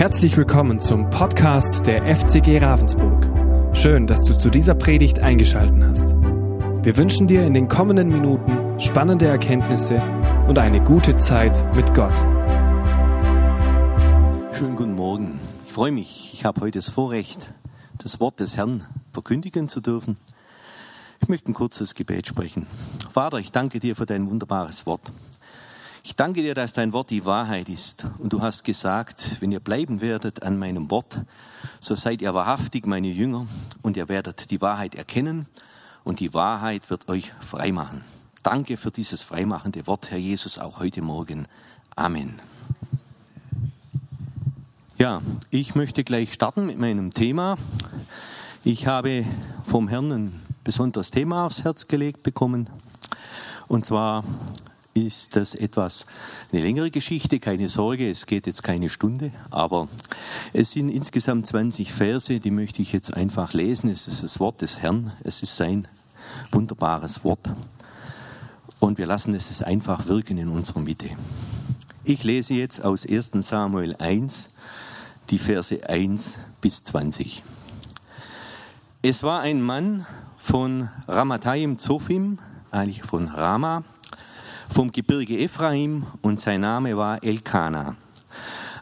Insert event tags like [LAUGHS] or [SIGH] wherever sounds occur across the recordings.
Herzlich willkommen zum Podcast der FCG Ravensburg. Schön, dass du zu dieser Predigt eingeschaltet hast. Wir wünschen dir in den kommenden Minuten spannende Erkenntnisse und eine gute Zeit mit Gott. Schönen guten Morgen. Ich freue mich. Ich habe heute das Vorrecht, das Wort des Herrn verkündigen zu dürfen. Ich möchte ein kurzes Gebet sprechen. Vater, ich danke dir für dein wunderbares Wort. Ich danke dir, dass dein Wort die Wahrheit ist. Und du hast gesagt, wenn ihr bleiben werdet an meinem Wort, so seid ihr wahrhaftig meine Jünger und ihr werdet die Wahrheit erkennen und die Wahrheit wird euch freimachen. Danke für dieses freimachende Wort, Herr Jesus, auch heute Morgen. Amen. Ja, ich möchte gleich starten mit meinem Thema. Ich habe vom Herrn ein besonderes Thema aufs Herz gelegt bekommen. Und zwar ist das etwas eine längere Geschichte, keine Sorge, es geht jetzt keine Stunde, aber es sind insgesamt 20 Verse, die möchte ich jetzt einfach lesen. Es ist das Wort des Herrn, es ist sein wunderbares Wort und wir lassen es einfach wirken in unserer Mitte. Ich lese jetzt aus 1 Samuel 1 die Verse 1 bis 20. Es war ein Mann von Ramatayim Zophim, eigentlich von Rama, vom Gebirge Ephraim und sein Name war Elkana.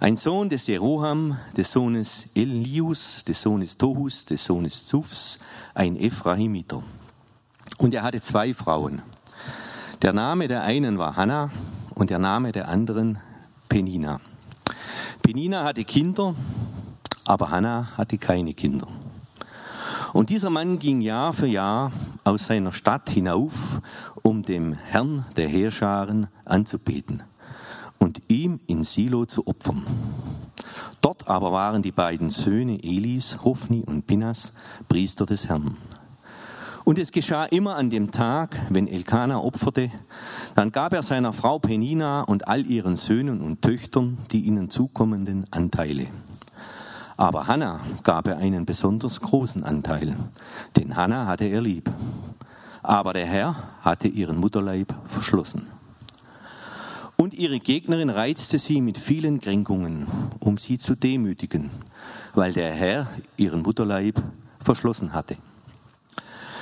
Ein Sohn des Jeroham, des Sohnes Elius, des Sohnes Tohus, des Sohnes Zufs, ein Ephraimiter. Und er hatte zwei Frauen. Der Name der einen war Hannah und der Name der anderen Penina. Penina hatte Kinder, aber Hannah hatte keine Kinder. Und dieser Mann ging Jahr für Jahr aus seiner Stadt hinauf, um dem Herrn der Heerscharen anzubeten und ihm in Silo zu opfern. Dort aber waren die beiden Söhne Elis, Hophni und Pinas, Priester des Herrn. Und es geschah immer an dem Tag, wenn Elkanah opferte, dann gab er seiner Frau Penina und all ihren Söhnen und Töchtern die ihnen zukommenden Anteile. Aber Hannah gab er einen besonders großen Anteil, denn Hannah hatte er lieb. Aber der Herr hatte ihren Mutterleib verschlossen. Und ihre Gegnerin reizte sie mit vielen Kränkungen, um sie zu demütigen, weil der Herr ihren Mutterleib verschlossen hatte.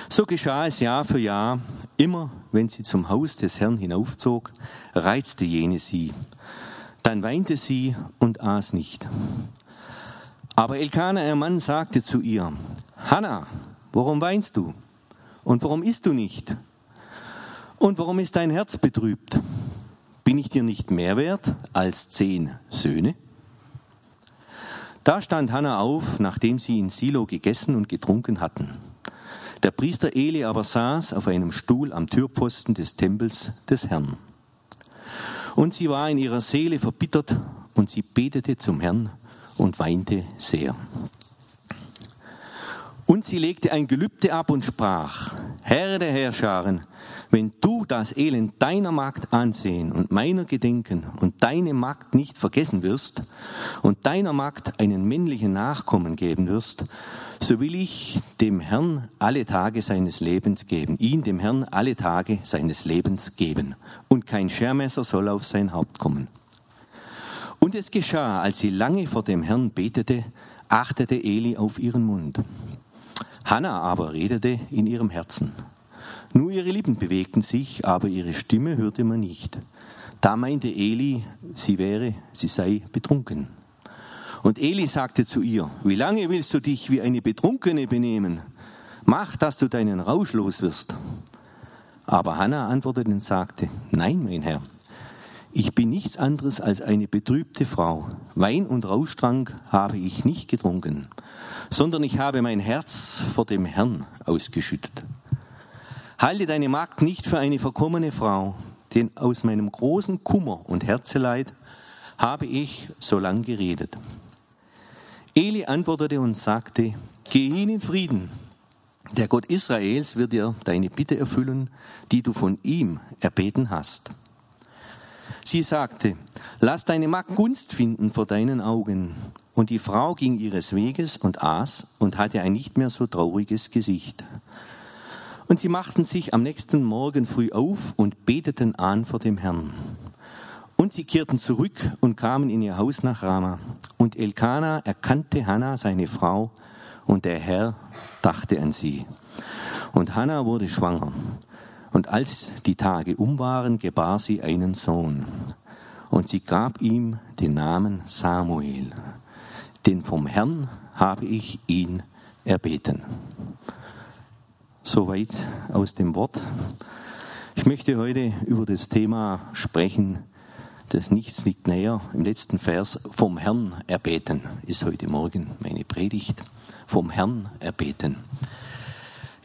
So geschah es Jahr für Jahr, immer wenn sie zum Haus des Herrn hinaufzog, reizte jene sie. Dann weinte sie und aß nicht. Aber Elkanah, ihr Mann, sagte zu ihr, Hannah, warum weinst du? Und warum isst du nicht? Und warum ist dein Herz betrübt? Bin ich dir nicht mehr wert als zehn Söhne? Da stand Hannah auf, nachdem sie in Silo gegessen und getrunken hatten. Der Priester Eli aber saß auf einem Stuhl am Türpfosten des Tempels des Herrn. Und sie war in ihrer Seele verbittert und sie betete zum Herrn und weinte sehr. Und sie legte ein Gelübde ab und sprach, Herr der Herrscharen, wenn du das Elend deiner Magd ansehen und meiner gedenken und deine Magd nicht vergessen wirst und deiner Magd einen männlichen Nachkommen geben wirst, so will ich dem Herrn alle Tage seines Lebens geben, ihn dem Herrn alle Tage seines Lebens geben, und kein Schermesser soll auf sein Haupt kommen. Und es geschah, als sie lange vor dem Herrn betete, achtete Eli auf ihren Mund. Hannah aber redete in ihrem Herzen. Nur ihre Lippen bewegten sich, aber ihre Stimme hörte man nicht. Da meinte Eli, sie wäre, sie sei betrunken. Und Eli sagte zu ihr, wie lange willst du dich wie eine Betrunkene benehmen? Mach, dass du deinen Rausch los wirst. Aber Hannah antwortete und sagte, nein, mein Herr, ich bin nichts anderes als eine betrübte Frau. Wein und Rauschtrank habe ich nicht getrunken, sondern ich habe mein Herz vor dem Herrn ausgeschüttet. Halte deine Magd nicht für eine verkommene Frau, denn aus meinem großen Kummer und Herzeleid habe ich so lang geredet. Eli antwortete und sagte, geh hin in Frieden. Der Gott Israels wird dir deine Bitte erfüllen, die du von ihm erbeten hast. Sie sagte, lass deine Magd Gunst finden vor deinen Augen. Und die Frau ging ihres Weges und aß und hatte ein nicht mehr so trauriges Gesicht. Und sie machten sich am nächsten Morgen früh auf und beteten an vor dem Herrn. Und sie kehrten zurück und kamen in ihr Haus nach Rama. Und Elkanah erkannte Hannah, seine Frau, und der Herr dachte an sie. Und Hannah wurde schwanger. Und als die Tage um waren, gebar sie einen Sohn. Und sie gab ihm den Namen Samuel. Denn vom Herrn habe ich ihn erbeten. Soweit aus dem Wort. Ich möchte heute über das Thema sprechen, das Nichts liegt näher. Im letzten Vers vom Herrn erbeten ist heute Morgen meine Predigt. Vom Herrn erbeten.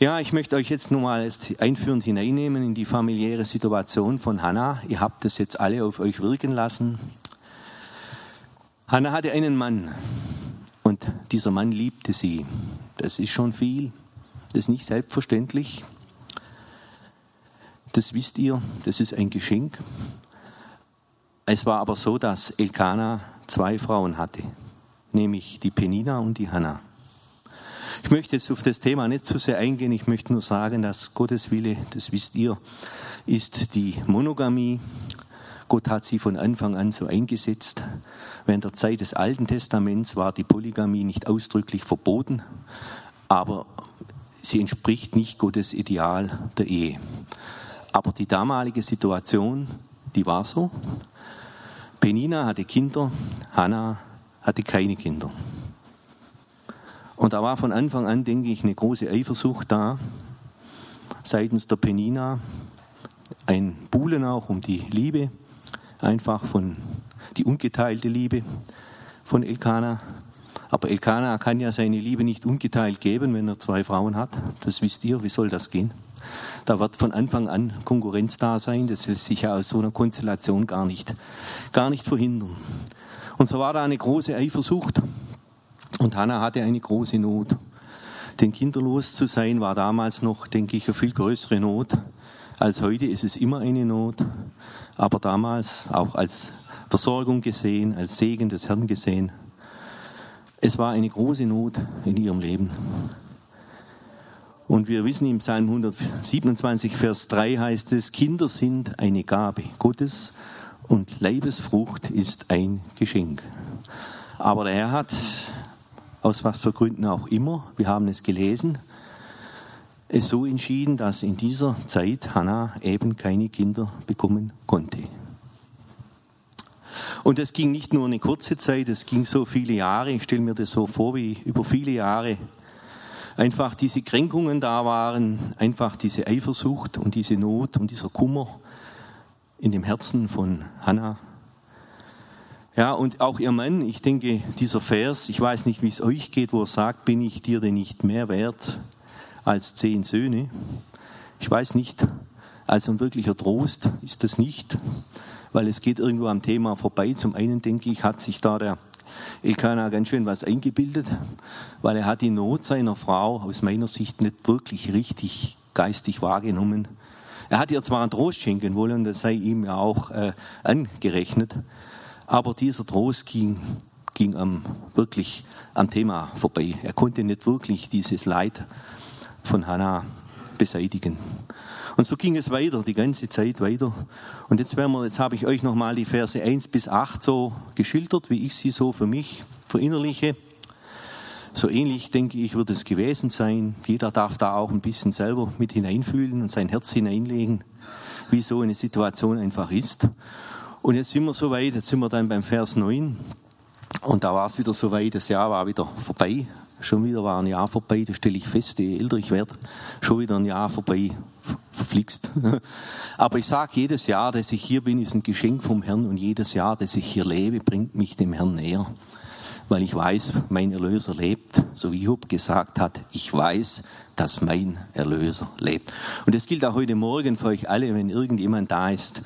Ja, ich möchte euch jetzt nun mal einführend hineinnehmen in die familiäre Situation von Hannah. Ihr habt das jetzt alle auf euch wirken lassen. Hannah hatte einen Mann und dieser Mann liebte sie. Das ist schon viel. Das ist nicht selbstverständlich. Das wisst ihr, das ist ein Geschenk. Es war aber so, dass Elkanah zwei Frauen hatte, nämlich die Penina und die Hannah. Ich möchte jetzt auf das Thema nicht zu sehr eingehen. Ich möchte nur sagen, dass Gottes Wille, das wisst ihr, ist die Monogamie. Gott hat sie von Anfang an so eingesetzt. Während der Zeit des Alten Testaments war die Polygamie nicht ausdrücklich verboten, aber sie entspricht nicht Gottes Ideal der Ehe. Aber die damalige Situation, die war so. Penina hatte Kinder, Hannah hatte keine Kinder. Und da war von Anfang an, denke ich, eine große Eifersucht da, seitens der Penina, ein Buhlen auch um die Liebe, einfach von die ungeteilte Liebe von Elkanah. Aber Elkanah kann ja seine Liebe nicht ungeteilt geben, wenn er zwei Frauen hat. Das wisst ihr, wie soll das gehen? Da wird von Anfang an Konkurrenz da sein. Das lässt sich ja aus so einer Konstellation gar nicht, gar nicht verhindern. Und so war da eine große Eifersucht. Und Hannah hatte eine große Not. Denn kinderlos zu sein war damals noch, denke ich, eine viel größere Not als heute. Ist es immer eine Not. Aber damals auch als Versorgung gesehen, als Segen des Herrn gesehen. Es war eine große Not in ihrem Leben. Und wir wissen im Psalm 127, Vers 3 heißt es, Kinder sind eine Gabe Gottes und Leibesfrucht ist ein Geschenk. Aber der Herr hat, aus was für Gründen auch immer, wir haben es gelesen, es so entschieden, dass in dieser Zeit Hannah eben keine Kinder bekommen konnte. Und es ging nicht nur eine kurze Zeit, es ging so viele Jahre. Ich stelle mir das so vor, wie über viele Jahre einfach diese Kränkungen da waren, einfach diese Eifersucht und diese Not und dieser Kummer in dem Herzen von Hannah. Ja, und auch ihr Mann, ich denke, dieser Vers, ich weiß nicht, wie es euch geht, wo er sagt, bin ich dir denn nicht mehr wert als zehn Söhne? Ich weiß nicht, also ein wirklicher Trost ist das nicht, weil es geht irgendwo am Thema vorbei. Zum einen denke ich, hat sich da der Elkanah ganz schön was eingebildet, weil er hat die Not seiner Frau aus meiner Sicht nicht wirklich richtig geistig wahrgenommen. Er hat ihr zwar einen Trost schenken wollen, das sei ihm ja auch äh, angerechnet, aber dieser Trost ging, ging am, wirklich am Thema vorbei. Er konnte nicht wirklich dieses Leid von Hannah beseitigen. Und so ging es weiter, die ganze Zeit weiter. Und jetzt, werden wir, jetzt habe ich euch nochmal die Verse 1 bis 8 so geschildert, wie ich sie so für mich verinnerliche. So ähnlich, denke ich, wird es gewesen sein. Jeder darf da auch ein bisschen selber mit hineinfühlen und sein Herz hineinlegen, wie so eine Situation einfach ist. Und jetzt sind wir so weit, jetzt sind wir dann beim Vers 9. Und da war es wieder so weit, das Jahr war wieder vorbei. Schon wieder war ein Jahr vorbei, das stelle ich fest, je älter ich werde, schon wieder ein Jahr vorbei, verflixt. [LAUGHS] Aber ich sage, jedes Jahr, dass ich hier bin, ist ein Geschenk vom Herrn und jedes Jahr, dass ich hier lebe, bringt mich dem Herrn näher. Weil ich weiß, mein Erlöser lebt, so wie Job gesagt hat, ich weiß, dass mein Erlöser lebt. Und das gilt auch heute Morgen für euch alle, wenn irgendjemand da ist,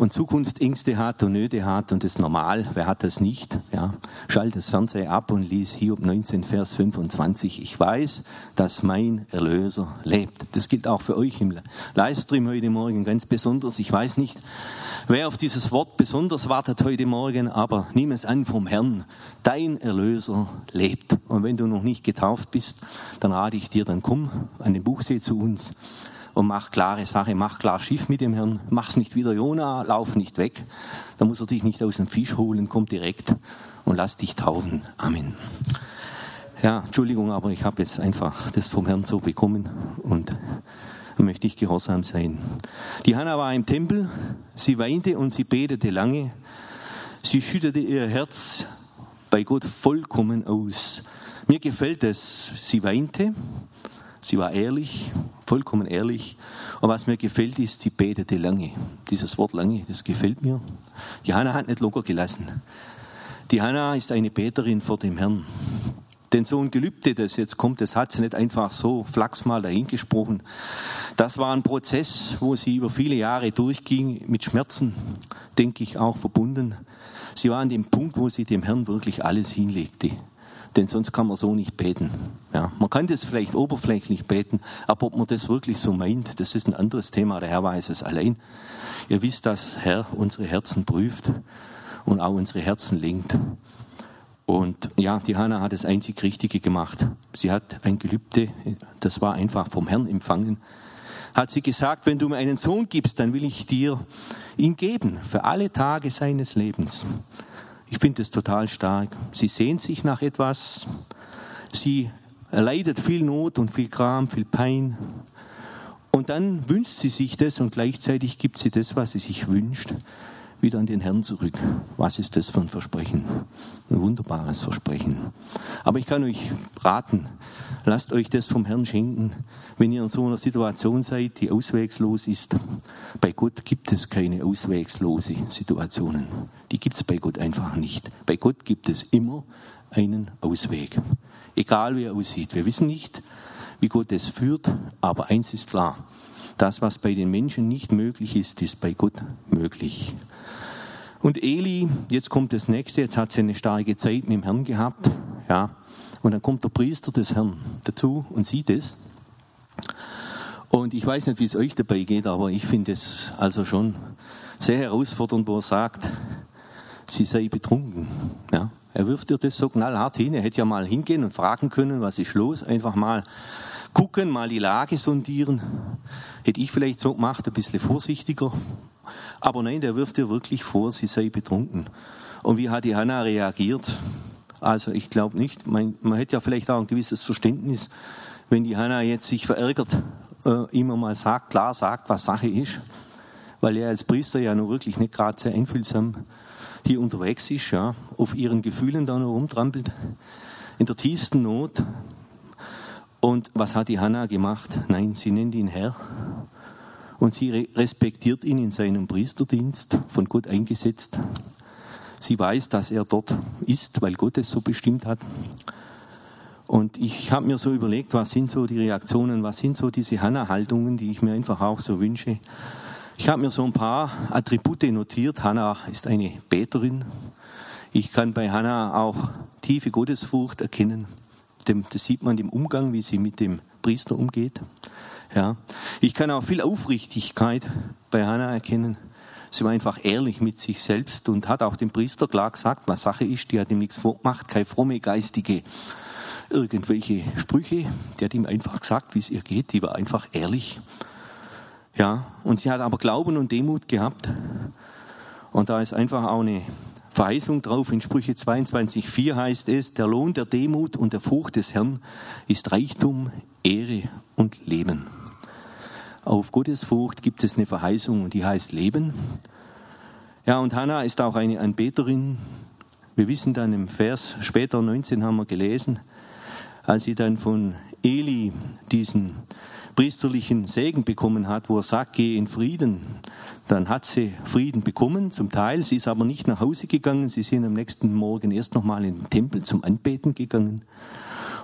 und Zukunftsängste hat und Nöte hat und das ist normal, wer hat das nicht? Ja, schalt das Fernseher ab und lies Hiob 19, Vers 25. Ich weiß, dass mein Erlöser lebt. Das gilt auch für euch im Livestream heute Morgen ganz besonders. Ich weiß nicht, wer auf dieses Wort besonders wartet heute Morgen, aber nimm es an vom Herrn. Dein Erlöser lebt. Und wenn du noch nicht getauft bist, dann rate ich dir, dann komm an den Buchsee zu uns und mach klare Sache, mach klar Schiff mit dem Herrn, mach's nicht wieder Jona, lauf nicht weg. Da muss er dich nicht aus dem Fisch holen, komm direkt und lass dich taufen. Amen. Ja, Entschuldigung, aber ich habe jetzt einfach das vom Herrn so bekommen und möchte ich gehorsam sein. Die Hanna war im Tempel, sie weinte und sie betete lange. Sie schüttete ihr Herz bei Gott vollkommen aus. Mir gefällt es, sie weinte, sie war ehrlich, vollkommen ehrlich. Und was mir gefällt, ist, sie betete lange. Dieses Wort lange, das gefällt mir. Die Hanna hat nicht locker gelassen. Die Hanna ist eine Beterin vor dem Herrn. Denn so ein Gelübde, das jetzt kommt, das hat sie nicht einfach so flachs mal dahingesprochen. Das war ein Prozess, wo sie über viele Jahre durchging, mit Schmerzen, denke ich, auch verbunden. Sie war an dem Punkt, wo sie dem Herrn wirklich alles hinlegte. Denn sonst kann man so nicht beten. Ja, man kann das vielleicht oberflächlich beten, aber ob man das wirklich so meint, das ist ein anderes Thema. Der Herr weiß es allein. Ihr wisst, dass Herr unsere Herzen prüft und auch unsere Herzen lenkt. Und ja, die Hanna hat das einzig Richtige gemacht. Sie hat ein Gelübde, das war einfach vom Herrn empfangen. Hat sie gesagt, wenn du mir einen Sohn gibst, dann will ich dir ihn geben für alle Tage seines Lebens. Ich finde es total stark. Sie sehnt sich nach etwas. Sie erleidet viel Not und viel Kram, viel Pein. Und dann wünscht sie sich das und gleichzeitig gibt sie das, was sie sich wünscht wieder an den Herrn zurück. Was ist das für ein Versprechen? Ein wunderbares Versprechen. Aber ich kann euch raten, lasst euch das vom Herrn schenken, wenn ihr in so einer Situation seid, die auswegslos ist. Bei Gott gibt es keine auswegslose Situationen. Die gibt es bei Gott einfach nicht. Bei Gott gibt es immer einen Ausweg. Egal wie er aussieht. Wir wissen nicht, wie Gott es führt, aber eins ist klar. Das, was bei den Menschen nicht möglich ist, ist bei Gott möglich. Und Eli, jetzt kommt das nächste, jetzt hat sie eine starke Zeit mit dem Herrn gehabt, ja. Und dann kommt der Priester des Herrn dazu und sieht es. Und ich weiß nicht, wie es euch dabei geht, aber ich finde es also schon sehr herausfordernd, wo er sagt, sie sei betrunken. Ja. Er wirft ihr das so knallhart hin. Er hätte ja mal hingehen und fragen können, was ist los? Einfach mal gucken, mal die Lage sondieren. Hätte ich vielleicht so gemacht, ein bisschen vorsichtiger. Aber nein, der wirft ihr wirklich vor, sie sei betrunken. Und wie hat die Hanna reagiert? Also ich glaube nicht. Man, man hätte ja vielleicht auch ein gewisses Verständnis, wenn die Hanna jetzt sich verärgert, äh, immer mal sagt, klar sagt, was Sache ist, weil er als Priester ja nur wirklich nicht gerade sehr einfühlsam hier unterwegs ist, ja, auf ihren Gefühlen da nur rumtrampelt, in der tiefsten Not. Und was hat die Hanna gemacht? Nein, sie nennt ihn Herr und sie respektiert ihn in seinem Priesterdienst, von Gott eingesetzt. Sie weiß, dass er dort ist, weil Gott es so bestimmt hat. Und ich habe mir so überlegt, was sind so die Reaktionen, was sind so diese Hannah-Haltungen, die ich mir einfach auch so wünsche. Ich habe mir so ein paar Attribute notiert. Hannah ist eine Beterin. Ich kann bei Hannah auch tiefe Gottesfurcht erkennen. Das sieht man im Umgang, wie sie mit dem Priester umgeht. Ja. Ich kann auch viel Aufrichtigkeit bei Hannah erkennen. Sie war einfach ehrlich mit sich selbst und hat auch dem Priester klar gesagt, was Sache ist. Die hat ihm nichts vorgemacht, keine fromme, geistige, irgendwelche Sprüche. Die hat ihm einfach gesagt, wie es ihr geht. Die war einfach ehrlich. Ja, und sie hat aber Glauben und Demut gehabt. Und da ist einfach auch eine Verheißung drauf. In Sprüche 22,4 heißt es, der Lohn der Demut und der Furcht des Herrn ist Reichtum, Ehre und Leben. Auf Gottesfurcht gibt es eine Verheißung und die heißt Leben. Ja, und Hannah ist auch eine Anbeterin. Wir wissen dann im Vers später 19 haben wir gelesen, als sie dann von Eli diesen priesterlichen Segen bekommen hat, wo er sagt, geh in Frieden, dann hat sie Frieden bekommen, zum Teil. Sie ist aber nicht nach Hause gegangen. Sie sind am nächsten Morgen erst nochmal in den Tempel zum Anbeten gegangen.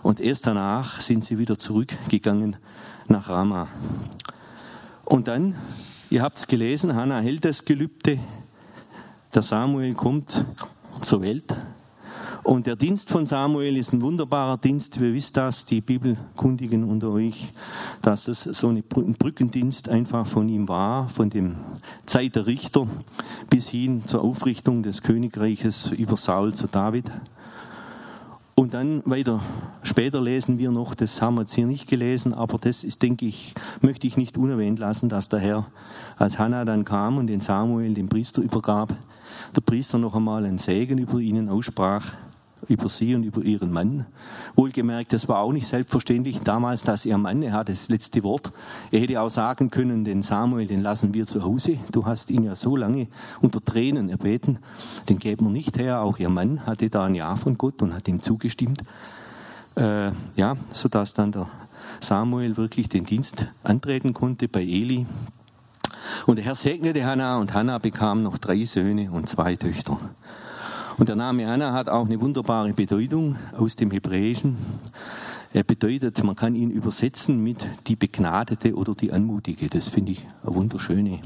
Und erst danach sind sie wieder zurückgegangen nach Rama. Und dann, ihr habt es gelesen, Hannah hält das Gelübde, der Samuel kommt zur Welt. Und der Dienst von Samuel ist ein wunderbarer Dienst. Wir wissen das, die Bibelkundigen unter euch, dass es so ein Brückendienst einfach von ihm war, von dem Zeit der Richter bis hin zur Aufrichtung des Königreiches über Saul zu David. Und dann weiter. Später lesen wir noch, das haben wir jetzt hier nicht gelesen, aber das ist, denke ich, möchte ich nicht unerwähnt lassen, dass der Herr, als Hannah dann kam und den Samuel dem Priester übergab, der Priester noch einmal einen Segen über ihnen aussprach über sie und über ihren Mann. Wohlgemerkt, das war auch nicht selbstverständlich damals, dass ihr Mann, er hat das letzte Wort. Er hätte auch sagen können, den Samuel, den lassen wir zu Hause. Du hast ihn ja so lange unter Tränen erbeten, den geben wir nicht her. Auch ihr Mann hatte da ein Ja von Gott und hat ihm zugestimmt. Äh, ja, sodass dann der Samuel wirklich den Dienst antreten konnte bei Eli. Und der Herr segnete Hannah und Hannah bekam noch drei Söhne und zwei Töchter. Und der Name Anna hat auch eine wunderbare Bedeutung aus dem Hebräischen. Er bedeutet, man kann ihn übersetzen mit die Begnadete oder die Anmutige. Das finde ich eine wunderschöne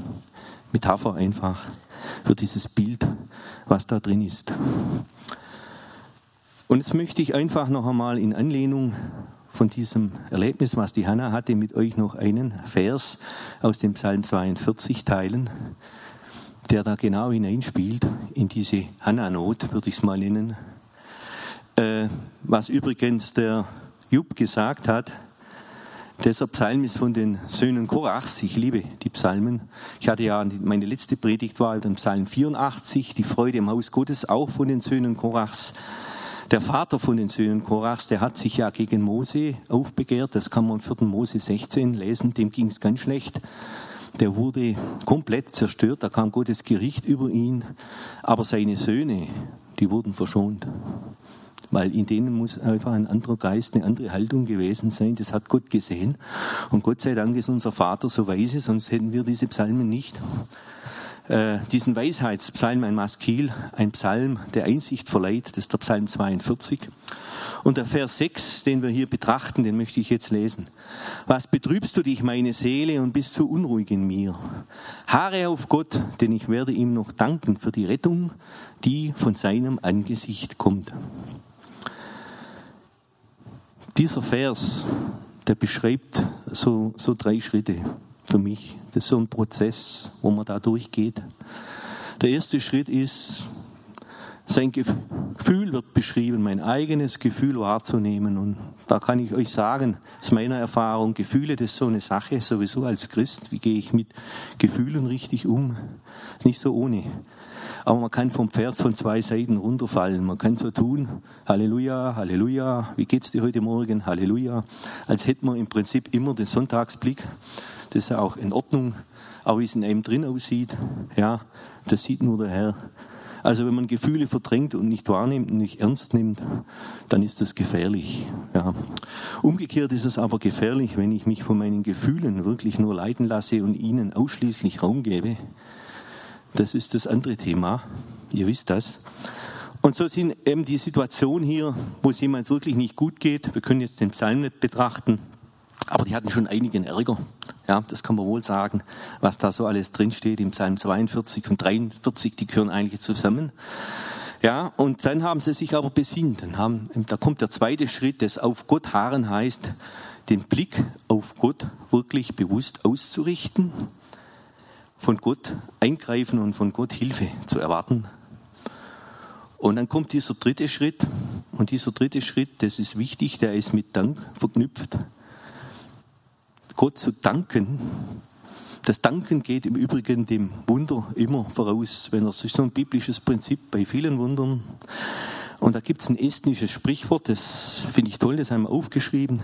Metapher einfach für dieses Bild, was da drin ist. Und jetzt möchte ich einfach noch einmal in Anlehnung von diesem Erlebnis, was die Hanna hatte, mit euch noch einen Vers aus dem Psalm 42 teilen der da genau hineinspielt, in diese Hannah-Not, würde ich es mal nennen. Äh, was übrigens der Jupp gesagt hat, dieser Psalm ist von den Söhnen Korachs. Ich liebe die Psalmen. Ich hatte ja, meine letzte Predigt war den Psalm 84, die Freude im Haus Gottes, auch von den Söhnen Korachs. Der Vater von den Söhnen Korachs, der hat sich ja gegen Mose aufbegehrt. Das kann man im 4. Mose 16 lesen. Dem ging es ganz schlecht der wurde komplett zerstört, da kam Gottes Gericht über ihn, aber seine Söhne, die wurden verschont. Weil in denen muss einfach ein anderer Geist, eine andere Haltung gewesen sein. Das hat Gott gesehen. Und Gott sei Dank ist unser Vater so weise, sonst hätten wir diese Psalmen nicht. Äh, diesen Weisheitspsalm, ein Maskil, ein Psalm, der Einsicht verleiht, das ist der Psalm 42. Und der Vers 6, den wir hier betrachten, den möchte ich jetzt lesen. Was betrübst du dich, meine Seele, und bist so unruhig in mir? Haare auf Gott, denn ich werde ihm noch danken für die Rettung, die von seinem Angesicht kommt. Dieser Vers, der beschreibt so, so drei Schritte für mich. Das ist so ein Prozess, wo man da durchgeht. Der erste Schritt ist, sein Gefühl wird beschrieben, mein eigenes Gefühl wahrzunehmen. Und da kann ich euch sagen, aus meiner Erfahrung, Gefühle, das ist so eine Sache, sowieso als Christ. Wie gehe ich mit Gefühlen richtig um? Ist nicht so ohne. Aber man kann vom Pferd von zwei Seiten runterfallen. Man kann so tun, Halleluja, Halleluja, wie geht's dir heute Morgen? Halleluja. Als hätte man im Prinzip immer den Sonntagsblick. Das ist ja auch in Ordnung. Aber wie es in einem drin aussieht, ja, das sieht nur der Herr. Also wenn man Gefühle verdrängt und nicht wahrnimmt und nicht ernst nimmt, dann ist das gefährlich. Ja. Umgekehrt ist es aber gefährlich, wenn ich mich von meinen Gefühlen wirklich nur leiten lasse und ihnen ausschließlich Raum gebe. Das ist das andere Thema. Ihr wisst das. Und so sind eben die Situation hier, wo es jemand wirklich nicht gut geht. Wir können jetzt den Psalm nicht betrachten, aber die hatten schon einigen Ärger. Ja, das kann man wohl sagen, was da so alles drinsteht im Psalm 42 und 43, die gehören eigentlich zusammen. Ja, und dann haben sie sich aber besinnt. Dann haben, da kommt der zweite Schritt, das auf Gott harren heißt, den Blick auf Gott wirklich bewusst auszurichten, von Gott eingreifen und von Gott Hilfe zu erwarten. Und dann kommt dieser dritte Schritt. Und dieser dritte Schritt, das ist wichtig, der ist mit Dank verknüpft. Gott zu danken. Das Danken geht im Übrigen dem Wunder immer voraus, wenn er ist so ein biblisches Prinzip bei vielen Wundern. Und da gibt es ein estnisches Sprichwort, das finde ich toll, das haben wir aufgeschrieben.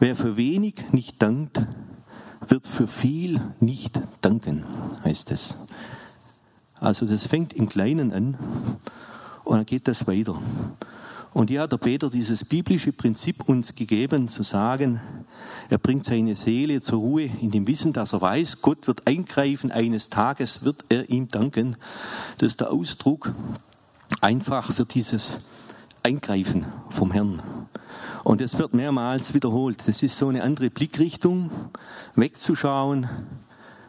Wer für wenig nicht dankt, wird für viel nicht danken, heißt es. Also das fängt im Kleinen an und dann geht das weiter. Und hier hat der Peter dieses biblische Prinzip uns gegeben, zu sagen, er bringt seine Seele zur Ruhe in dem Wissen, dass er weiß, Gott wird eingreifen, eines Tages wird er ihm danken. Das ist der Ausdruck einfach für dieses Eingreifen vom Herrn. Und es wird mehrmals wiederholt. Das ist so eine andere Blickrichtung, wegzuschauen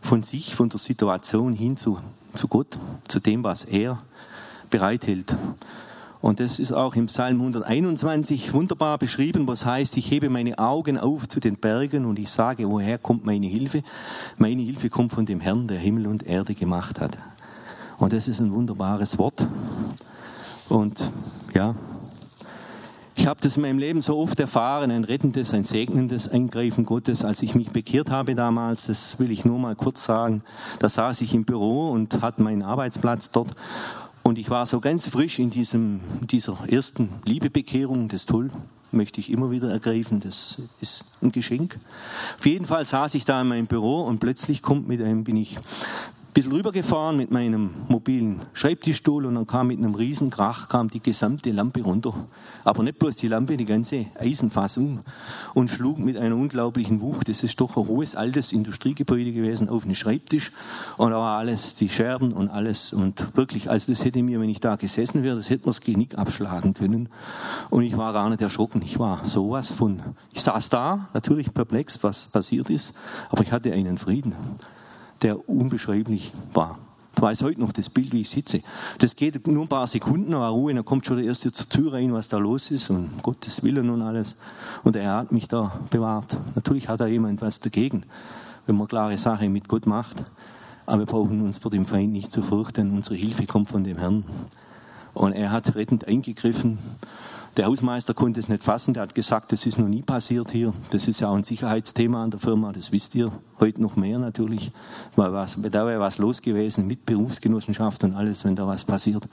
von sich, von der Situation hin zu, zu Gott, zu dem, was er bereithält. Und das ist auch im Psalm 121 wunderbar beschrieben, was heißt, ich hebe meine Augen auf zu den Bergen und ich sage, woher kommt meine Hilfe? Meine Hilfe kommt von dem Herrn, der Himmel und Erde gemacht hat. Und das ist ein wunderbares Wort. Und ja, ich habe das in meinem Leben so oft erfahren, ein rettendes, ein segnendes Eingreifen Gottes, als ich mich bekehrt habe damals, das will ich nur mal kurz sagen, da saß ich im Büro und hatte meinen Arbeitsplatz dort und ich war so ganz frisch in diesem, dieser ersten Liebebekehrung, das toll, möchte ich immer wieder ergreifen, das ist ein Geschenk. Auf jeden Fall saß ich da in meinem Büro und plötzlich kommt mit einem, bin ich bisschen rübergefahren mit meinem mobilen Schreibtischstuhl und dann kam mit einem riesen Krach kam die gesamte Lampe runter. Aber nicht bloß die Lampe, die ganze Eisenfassung und schlug mit einer unglaublichen Wucht. Das ist doch ein hohes, altes Industriegebäude gewesen auf den Schreibtisch und da war alles, die Scherben und alles und wirklich, also das hätte mir, wenn ich da gesessen wäre, das hätte mir das Genick abschlagen können und ich war gar nicht erschrocken. Ich war sowas von, ich saß da, natürlich perplex, was passiert ist, aber ich hatte einen Frieden der unbeschreiblich war. Ich weiß heute noch das Bild, wie ich sitze. Das geht nur ein paar Sekunden, aber Ruhe, dann kommt schon der Erste zur Tür rein, was da los ist und Gottes Willen und alles. Und er hat mich da bewahrt. Natürlich hat da jemand was dagegen, wenn man klare Sache mit Gott macht. Aber wir brauchen uns vor dem Feind nicht zu fürchten. Unsere Hilfe kommt von dem Herrn. Und er hat rettend eingegriffen der Hausmeister konnte es nicht fassen, der hat gesagt, das ist noch nie passiert hier. Das ist ja auch ein Sicherheitsthema an der Firma, das wisst ihr heute noch mehr natürlich. Weil was, da wäre was los gewesen mit Berufsgenossenschaft und alles, wenn da was passiert.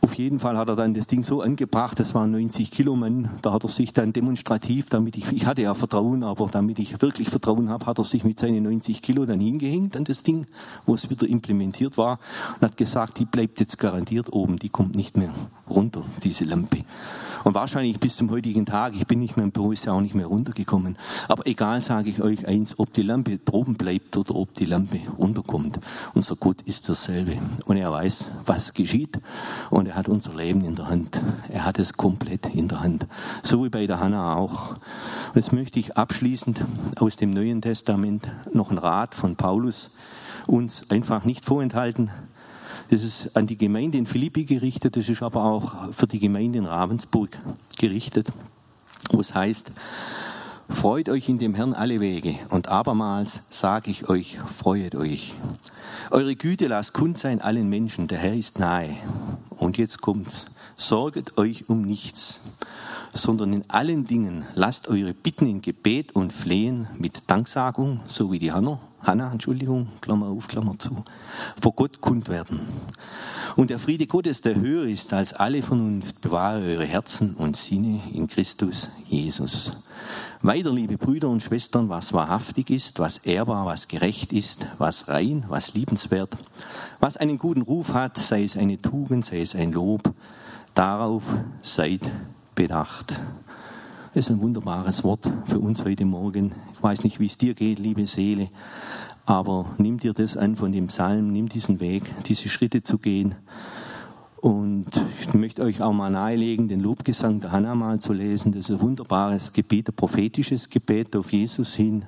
Auf jeden Fall hat er dann das Ding so angebracht, das waren 90 Kilo Mann, da hat er sich dann demonstrativ, damit ich, ich hatte ja Vertrauen, aber damit ich wirklich Vertrauen habe, hat er sich mit seinen 90 Kilo dann hingehängt an das Ding, wo es wieder implementiert war und hat gesagt, die bleibt jetzt garantiert oben, die kommt nicht mehr runter, diese Lampe. Und wahrscheinlich bis zum heutigen Tag, ich bin nicht mehr im Büro, ist ja auch nicht mehr runtergekommen. Aber egal, sage ich euch eins, ob die Lampe droben bleibt oder ob die Lampe runterkommt. Unser Gott ist dasselbe. Und er weiß, was geschieht. Und er hat unser Leben in der Hand. Er hat es komplett in der Hand. So wie bei der Hannah auch. Und jetzt möchte ich abschließend aus dem Neuen Testament noch einen Rat von Paulus uns einfach nicht vorenthalten. Das ist an die Gemeinde in Philippi gerichtet, das ist aber auch für die Gemeinde in Ravensburg gerichtet, wo es heißt, Freut euch in dem Herrn alle Wege und abermals sage ich euch, freuet euch. Eure Güte lasst kund sein allen Menschen, der Herr ist nahe. Und jetzt kommt's. Sorget euch um nichts, sondern in allen Dingen lasst eure Bitten in Gebet und Flehen mit Danksagung, so wie die Hanna Hannah, Entschuldigung, Klammer auf, Klammer zu, vor Gott kund werden. Und der Friede Gottes, der höher ist als alle Vernunft, bewahre eure Herzen und Sinne in Christus Jesus. Weiter, liebe Brüder und Schwestern, was wahrhaftig ist, was ehrbar, was gerecht ist, was rein, was liebenswert, was einen guten Ruf hat, sei es eine Tugend, sei es ein Lob, darauf seid bedacht. Ist ein wunderbares Wort für uns heute Morgen. Ich weiß nicht, wie es dir geht, liebe Seele, aber nimm dir das an von dem Psalm, nimm diesen Weg, diese Schritte zu gehen. Und ich möchte euch auch mal nahelegen, den Lobgesang der Hannah mal zu lesen. Das ist ein wunderbares Gebet, ein prophetisches Gebet auf Jesus hin.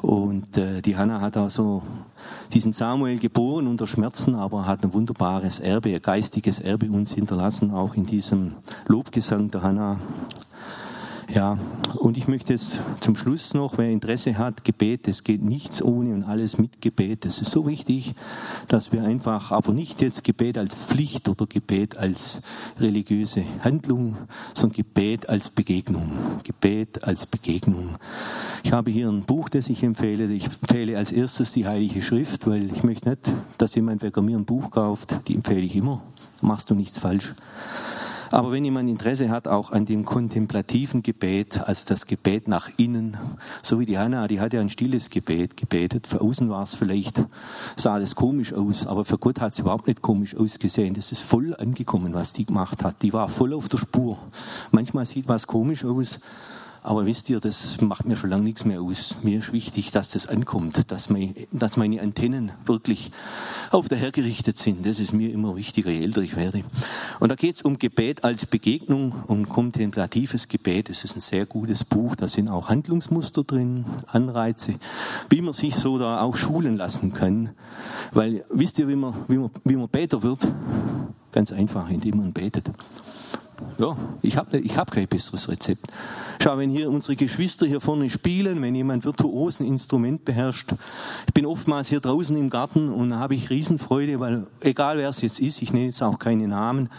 Und äh, die Hannah hat also diesen Samuel geboren unter Schmerzen, aber hat ein wunderbares Erbe, ein geistiges Erbe uns hinterlassen, auch in diesem Lobgesang der Hannah. Ja, und ich möchte jetzt zum Schluss noch, wer Interesse hat, Gebet, es geht nichts ohne und alles mit Gebet. Das ist so wichtig, dass wir einfach, aber nicht jetzt Gebet als Pflicht oder Gebet als religiöse Handlung, sondern Gebet als Begegnung. Gebet als Begegnung. Ich habe hier ein Buch, das ich empfehle. Ich empfehle als erstes die Heilige Schrift, weil ich möchte nicht, dass jemand wegen mir ein Buch kauft. Die empfehle ich immer. Machst du nichts falsch. Aber wenn jemand Interesse hat, auch an dem kontemplativen Gebet, also das Gebet nach innen, so wie die Hanna, die hat ja ein stilles Gebet gebetet. Für außen war es vielleicht, sah das komisch aus, aber für Gott hat es überhaupt nicht komisch ausgesehen. Das ist voll angekommen, was die gemacht hat. Die war voll auf der Spur. Manchmal sieht was komisch aus, aber wisst ihr, das macht mir schon lange nichts mehr aus. Mir ist wichtig, dass das ankommt, dass, mein, dass meine Antennen wirklich auf der Herr gerichtet sind. Das ist mir immer wichtiger, je älter ich werde. Und da geht es um Gebet als Begegnung, um kontemplatives Gebet. Das ist ein sehr gutes Buch. Da sind auch Handlungsmuster drin, Anreize, wie man sich so da auch schulen lassen kann. Weil wisst ihr, wie man, wie man, wie man Beter wird? Ganz einfach, indem man betet. Ja, ich habe ich hab kein besseres Rezept. Schau, wenn hier unsere Geschwister hier vorne spielen, wenn jemand virtuos ein Instrument beherrscht, ich bin oftmals hier draußen im Garten und da habe ich Riesenfreude, weil egal wer es jetzt ist, ich nenne jetzt auch keine Namen,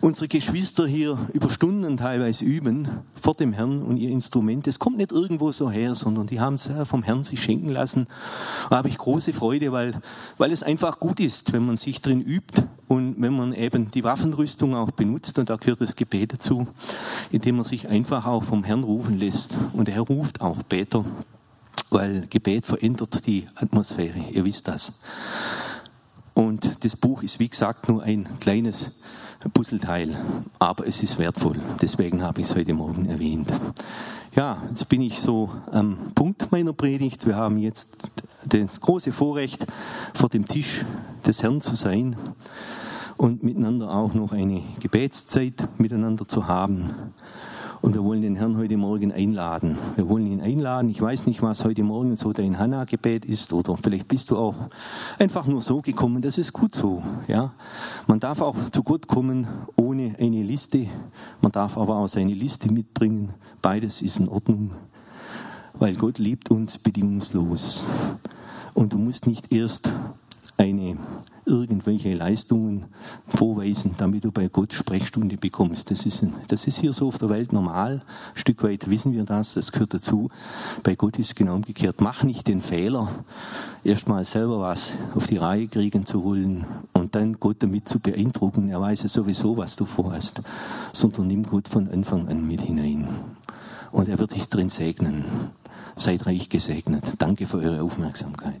unsere Geschwister hier über Stunden teilweise üben vor dem Herrn und ihr Instrument. Das kommt nicht irgendwo so her, sondern die haben es vom Herrn sich schenken lassen. Da habe ich große Freude, weil, weil es einfach gut ist, wenn man sich drin übt und wenn man eben die Waffenrüstung auch benutzt, und da gehört das Gebet dazu, indem man sich einfach auch vom Herrn rufen lässt. Und er ruft auch Beter, weil Gebet verändert die Atmosphäre. Ihr wisst das. Und das Buch ist, wie gesagt, nur ein kleines Puzzleteil, aber es ist wertvoll. Deswegen habe ich es heute Morgen erwähnt. Ja, jetzt bin ich so am Punkt meiner Predigt. Wir haben jetzt das große Vorrecht, vor dem Tisch des Herrn zu sein und miteinander auch noch eine Gebetszeit miteinander zu haben. Und wir wollen den Herrn heute Morgen einladen. Wir wollen ihn einladen. Ich weiß nicht, was heute Morgen so dein Hanna-Gebet ist oder vielleicht bist du auch einfach nur so gekommen. Das ist gut so. Ja, man darf auch zu Gott kommen ohne eine Liste. Man darf aber auch seine Liste mitbringen. Beides ist in Ordnung, weil Gott liebt uns bedingungslos. Und du musst nicht erst eine irgendwelche Leistungen vorweisen, damit du bei Gott Sprechstunde bekommst. Das ist, das ist hier so auf der Welt normal. Ein Stück weit wissen wir das, das gehört dazu. Bei Gott ist es genau umgekehrt. Mach nicht den Fehler, erstmal selber was auf die Reihe kriegen zu wollen und dann Gott damit zu beeindrucken. Er weiß ja sowieso, was du vorhast, sondern nimm Gott von Anfang an mit hinein. Und er wird dich drin segnen. Seid reich gesegnet. Danke für eure Aufmerksamkeit.